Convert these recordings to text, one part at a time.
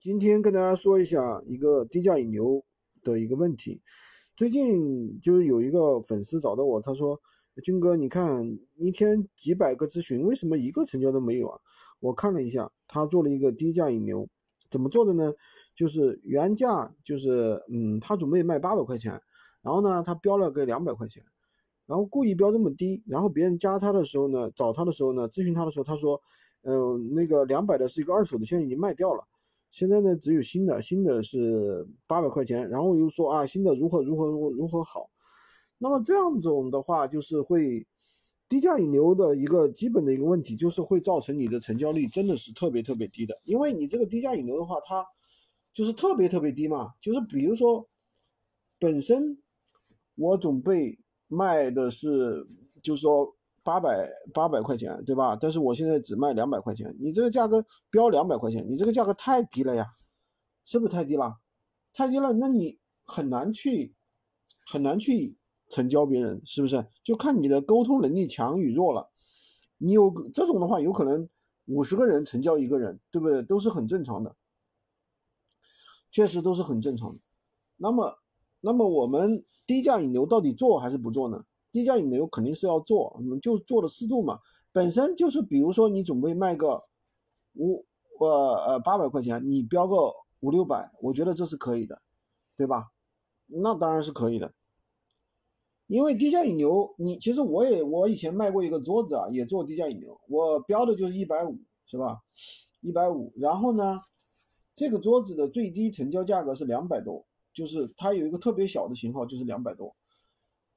今天跟大家说一下一个低价引流的一个问题。最近就是有一个粉丝找到我，他说：“军哥，你看一天几百个咨询，为什么一个成交都没有啊？”我看了一下，他做了一个低价引流，怎么做的呢？就是原价就是嗯，他准备卖八百块钱，然后呢，他标了个两百块钱，然后故意标这么低，然后别人加他的时候呢，找他的时候呢，咨询他的时候，他说：“嗯，那个两百的是一个二手的，现在已经卖掉了。”现在呢，只有新的，新的是八百块钱，然后又说啊，新的如何如何如何如何好，那么这样种的话，就是会低价引流的一个基本的一个问题，就是会造成你的成交率真的是特别特别低的，因为你这个低价引流的话，它就是特别特别低嘛，就是比如说本身我准备卖的是，就是说。八百八百块钱，对吧？但是我现在只卖两百块钱，你这个价格标两百块钱，你这个价格太低了呀，是不是太低了？太低了，那你很难去很难去成交别人，是不是？就看你的沟通能力强与弱了。你有这种的话，有可能五十个人成交一个人，对不对？都是很正常的，确实都是很正常的。那么，那么我们低价引流到底做还是不做呢？低价引流肯定是要做，我们就做的适度嘛。本身就是，比如说你准备卖个五呃呃八百块钱，你标个五六百，我觉得这是可以的，对吧？那当然是可以的。因为低价引流，你其实我也我以前卖过一个桌子啊，也做低价引流，我标的就是一百五，是吧？一百五，然后呢，这个桌子的最低成交价格是两百多，就是它有一个特别小的型号，就是两百多。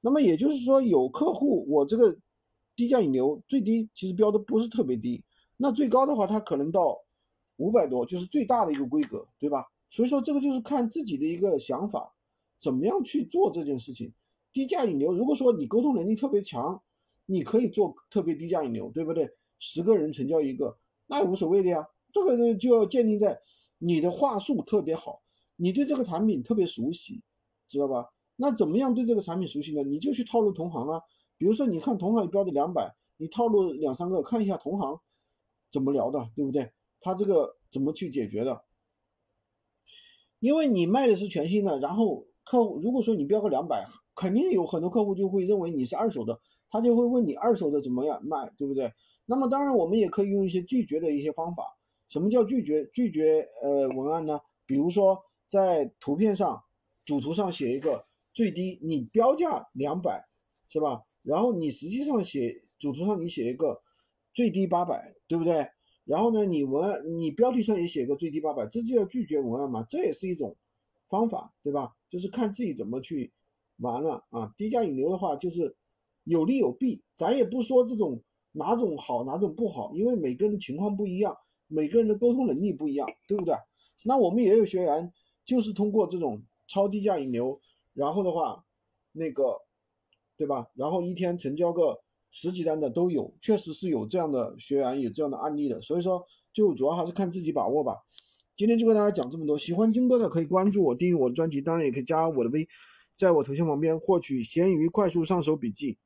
那么也就是说，有客户，我这个低价引流最低其实标的不是特别低，那最高的话，它可能到五百多，就是最大的一个规格，对吧？所以说这个就是看自己的一个想法，怎么样去做这件事情。低价引流，如果说你沟通能力特别强，你可以做特别低价引流，对不对？十个人成交一个，那也无所谓的呀。这个呢就要建立在你的话术特别好，你对这个产品特别熟悉，知道吧？那怎么样对这个产品熟悉呢？你就去套路同行啊，比如说你看同行标的两百，你套路两三个，看一下同行怎么聊的，对不对？他这个怎么去解决的？因为你卖的是全新的，然后客户如果说你标个两百，肯定有很多客户就会认为你是二手的，他就会问你二手的怎么样卖，对不对？那么当然我们也可以用一些拒绝的一些方法。什么叫拒绝？拒绝呃文案呢？比如说在图片上主图上写一个。最低你标价两百，是吧？然后你实际上写主图上你写一个最低八百，对不对？然后呢，你文案你标题上也写个最低八百，这就要拒绝文案嘛？这也是一种方法，对吧？就是看自己怎么去玩了啊。低价引流的话，就是有利有弊，咱也不说这种哪种好哪种不好，因为每个人的情况不一样，每个人的沟通能力不一样，对不对？那我们也有学员就是通过这种超低价引流。然后的话，那个，对吧？然后一天成交个十几单的都有，确实是有这样的学员，有这样的案例的。所以说，就主要还是看自己把握吧。今天就跟大家讲这么多，喜欢军哥的可以关注我，订阅我的专辑，当然也可以加我的微，在我头像旁边获取闲鱼快速上手笔记。